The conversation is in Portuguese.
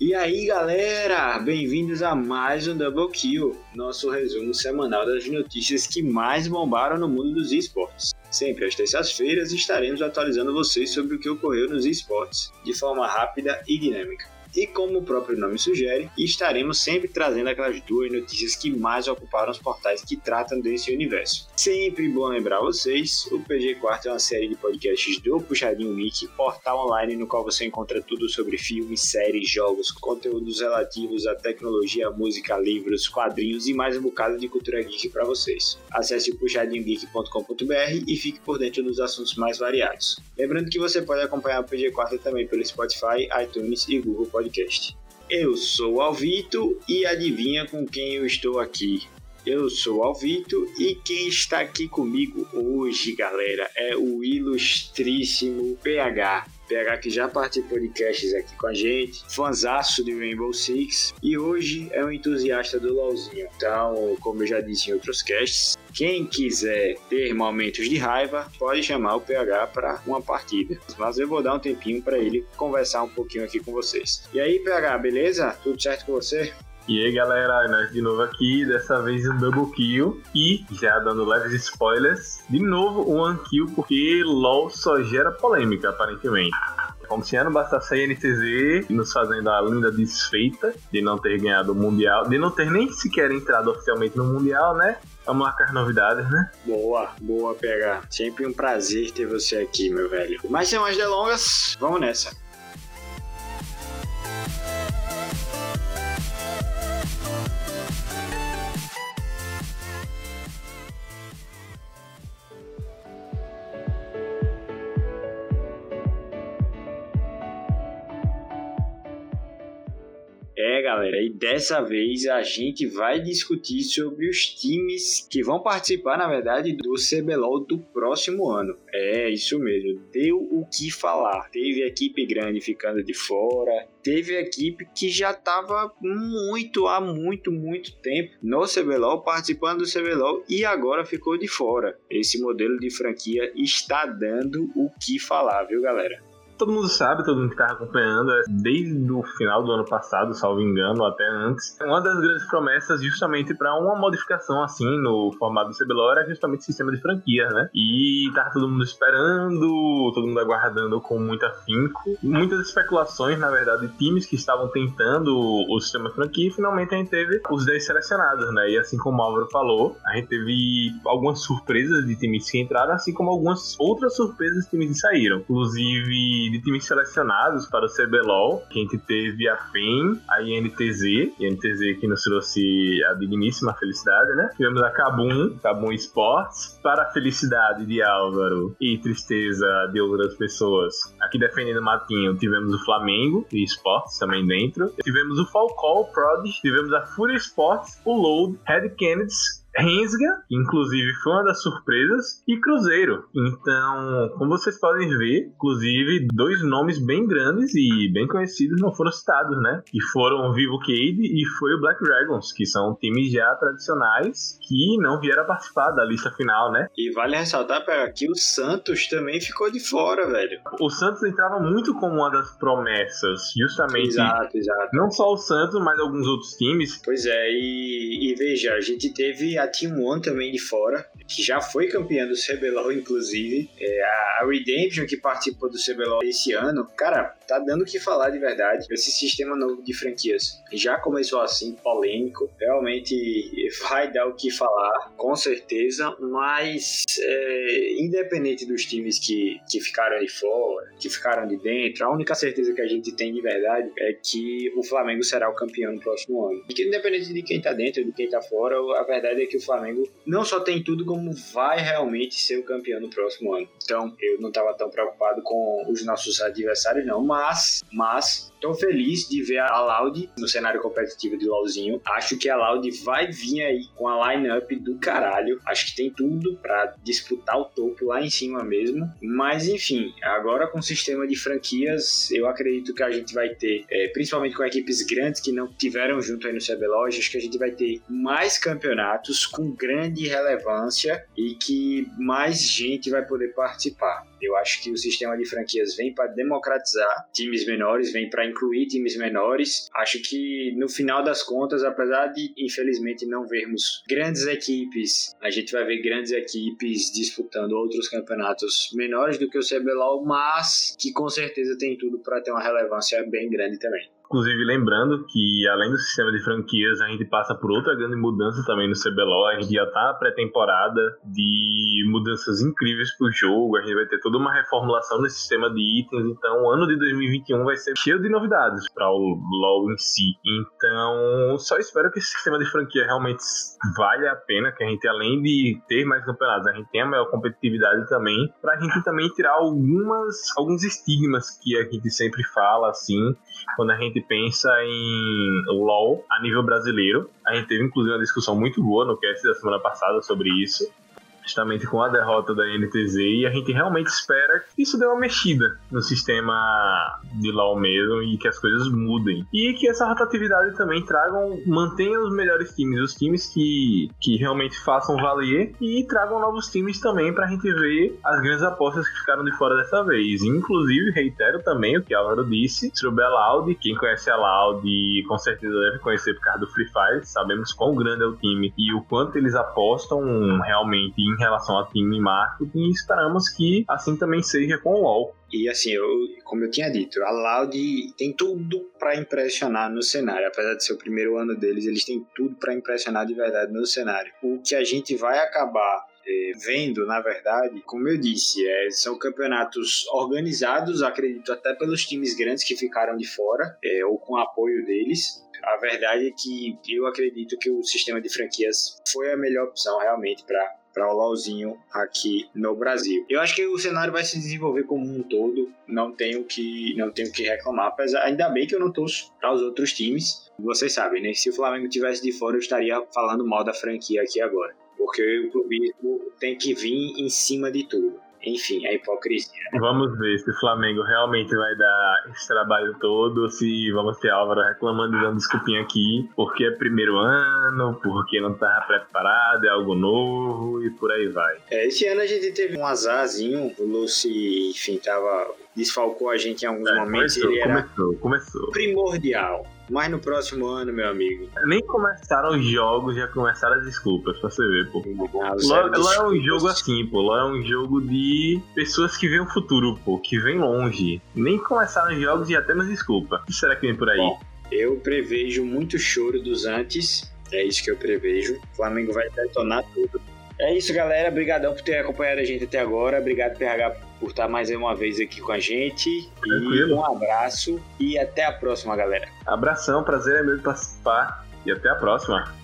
E aí galera, bem-vindos a mais um Double Kill, nosso resumo semanal das notícias que mais bombaram no mundo dos esportes. Sempre às terças-feiras estaremos atualizando vocês sobre o que ocorreu nos esportes, de forma rápida e dinâmica. E como o próprio nome sugere, estaremos sempre trazendo aquelas duas notícias que mais ocuparam os portais que tratam desse universo. Sempre bom lembrar vocês, o PG Quarto é uma série de podcasts do Puxadinho Mickey, portal online no qual você encontra tudo sobre filmes, séries, jogos, conteúdos relativos à tecnologia, música, livros, quadrinhos e mais um bocado de cultura geek para vocês. Acesse puxadinhogeek.com.br e fique por dentro dos assuntos mais variados. Lembrando que você pode acompanhar o PG Quarto também pelo Spotify, iTunes e Google podcast. Eu sou o Alvito e adivinha com quem eu estou aqui? Eu sou o Alvito e quem está aqui comigo hoje, galera, é o ilustríssimo PH. PH que já participou de casts aqui com a gente, fanzaço de Rainbow Six e hoje é um entusiasta do LoLzinho. Então, como eu já disse em outros casts, quem quiser ter momentos de raiva, pode chamar o PH para uma partida. Mas eu vou dar um tempinho para ele conversar um pouquinho aqui com vocês. E aí, PH, beleza? Tudo certo com você? E aí galera, nós de novo aqui, dessa vez um double kill e já dando leves spoilers, de novo um kill porque LoL só gera polêmica aparentemente. Como se ano bastasse a NTZ nos fazendo a linda desfeita de não ter ganhado o Mundial, de não ter nem sequer entrado oficialmente no Mundial, né? Vamos lá com as novidades, né? Boa, boa pegar. Sempre um prazer ter você aqui, meu velho. Mas sem mais delongas, vamos nessa. É, galera, e dessa vez a gente vai discutir sobre os times que vão participar, na verdade, do CBLOL do próximo ano. É, isso mesmo, deu o que falar. Teve equipe grande ficando de fora, teve equipe que já estava muito, há muito, muito tempo no CBLOL, participando do CBLOL e agora ficou de fora. Esse modelo de franquia está dando o que falar, viu, galera? Todo mundo sabe, todo mundo que está acompanhando, é desde o final do ano passado, salvo engano, até antes, uma das grandes promessas justamente para uma modificação assim no formato do CBLOL era justamente o sistema de franquias, né? E tá todo mundo esperando, todo mundo aguardando com muito afinco. Muitas especulações, na verdade, de times que estavam tentando o sistema de franquia e finalmente a gente teve os 10 selecionados, né? E assim como o Álvaro falou, a gente teve algumas surpresas de times que entraram, assim como algumas outras surpresas de times que saíram. Inclusive, de times selecionados para o CBLOL, a gente teve a FEM, a INTZ, INTZ que nos trouxe a digníssima felicidade, né? Tivemos a Kabum, Kabum Sports, para a felicidade de Álvaro e tristeza de outras pessoas. Aqui defendendo o Matinho, tivemos o Flamengo e Sports também dentro. Tivemos o Falcão Prod, tivemos a Fury Sports, o Load, Red Kennedy, Rensga, que inclusive foi uma das surpresas, e Cruzeiro. Então, como vocês podem ver, inclusive dois nomes bem grandes e bem conhecidos não foram citados, né? E foram o Vivo Cade e foi o Black Dragons, que são times já tradicionais que não vieram participar da lista final, né? E vale ressaltar que o Santos também ficou de fora, velho. O Santos entrava muito como uma das promessas, justamente. Exato, exato. Não só o Santos, mas alguns outros times. Pois é, e, e veja, a gente teve a Team One também de fora, que já foi campeã do CBLOL, inclusive. É, a Redemption, que participou do CBLOL esse ano. Cara, tá dando o que falar de verdade. Esse sistema novo de franquias já começou assim, polêmico. Realmente vai dar o que falar, com certeza. Mas, é, independente dos times que, que ficaram de fora, que ficaram de dentro, a única certeza que a gente tem de verdade é que o Flamengo será o campeão no próximo ano. E que independente de quem tá dentro, de quem tá fora, a verdade é que o Flamengo não só tem tudo, como vai realmente ser o campeão no próximo ano. Então, eu não estava tão preocupado com os nossos adversários, não, mas, mas Tô feliz de ver a Loud no cenário competitivo de LoLzinho. Acho que a Loud vai vir aí com a lineup do caralho. Acho que tem tudo para disputar o topo lá em cima mesmo. Mas enfim, agora com o sistema de franquias, eu acredito que a gente vai ter, é, principalmente com equipes grandes que não tiveram junto aí no CBLOL, acho que a gente vai ter mais campeonatos com grande relevância e que mais gente vai poder participar participar. Eu acho que o sistema de franquias vem para democratizar times menores, vem para incluir times menores. Acho que no final das contas, apesar de infelizmente não vermos grandes equipes, a gente vai ver grandes equipes disputando outros campeonatos menores do que o CBLOL, mas que com certeza tem tudo para ter uma relevância bem grande também. Inclusive, lembrando que além do sistema de franquias, a gente passa por outra grande mudança também no CBLOL. A gente já tá na pré-temporada de mudanças incríveis pro jogo. A gente vai ter toda uma reformulação no sistema de itens. Então, o ano de 2021 vai ser cheio de novidades para o LoL em si. Então, só espero que esse sistema de franquia realmente valha a pena, que a gente, além de ter mais campeonatos, a gente tenha maior competitividade também, pra gente também tirar algumas, alguns estigmas que a gente sempre fala, assim, quando a gente pensa em LoL a nível brasileiro. A gente teve inclusive uma discussão muito boa no cast da semana passada sobre isso justamente com a derrota da NTZ e a gente realmente espera que isso dê uma mexida no sistema de LoL mesmo e que as coisas mudem. E que essa rotatividade também tragam, mantenha os melhores times, os times que, que realmente façam valer e tragam novos times também pra gente ver as grandes apostas que ficaram de fora dessa vez. Inclusive, reitero também o que Álvaro disse sobre a Loud. Quem conhece a Loud com certeza deve conhecer por causa do Free Fire. Sabemos quão grande é o time e o quanto eles apostam realmente em relação a time e marketing e esperamos que assim também seja com o LoL. E assim, eu, como eu tinha dito, a Loud tem tudo para impressionar no cenário. Apesar de ser o primeiro ano deles, eles têm tudo para impressionar de verdade no cenário. O que a gente vai acabar é, vendo, na verdade, como eu disse, é, são campeonatos organizados, acredito até pelos times grandes que ficaram de fora, é, ou com apoio deles. A verdade é que eu acredito que o sistema de franquias foi a melhor opção realmente para para o LoLzinho aqui no Brasil. Eu acho que o cenário vai se desenvolver como um todo, não tenho que não tenho que reclamar, apesar ainda bem que eu não torço para os outros times. Vocês sabem, né? Se o Flamengo tivesse de fora, eu estaria falando mal da franquia aqui agora, porque o clubismo tem que vir em cima de tudo enfim, a hipocrisia. Né? Vamos ver se o Flamengo realmente vai dar esse trabalho todo, se vamos ter Álvaro reclamando e dando desculpinha aqui, porque é primeiro ano, porque não estava preparado, é algo novo e por aí vai. É, esse ano a gente teve um azarzinho, o Lucy, enfim, tava desfalcou a gente em alguns é, momentos. Começou, ele começou, começou. Primordial. Mas no próximo ano, meu amigo. Nem começaram os jogos, já começaram as desculpas, pra você ver, pô. Ah, lá, é um jogo assim, pô. Lá é um jogo de pessoas que veem o futuro, pô, que vem longe. Nem começaram os jogos e já temos desculpa. O que será que vem por aí? Bom, eu prevejo muito choro dos antes. É isso que eu prevejo. O Flamengo vai detonar tudo. É isso, galera. Obrigadão por ter acompanhado a gente até agora. Obrigado, PH, por estar mais uma vez aqui com a gente. Tranquilo. E um abraço e até a próxima, galera. Abração, prazer é meu participar e até a próxima.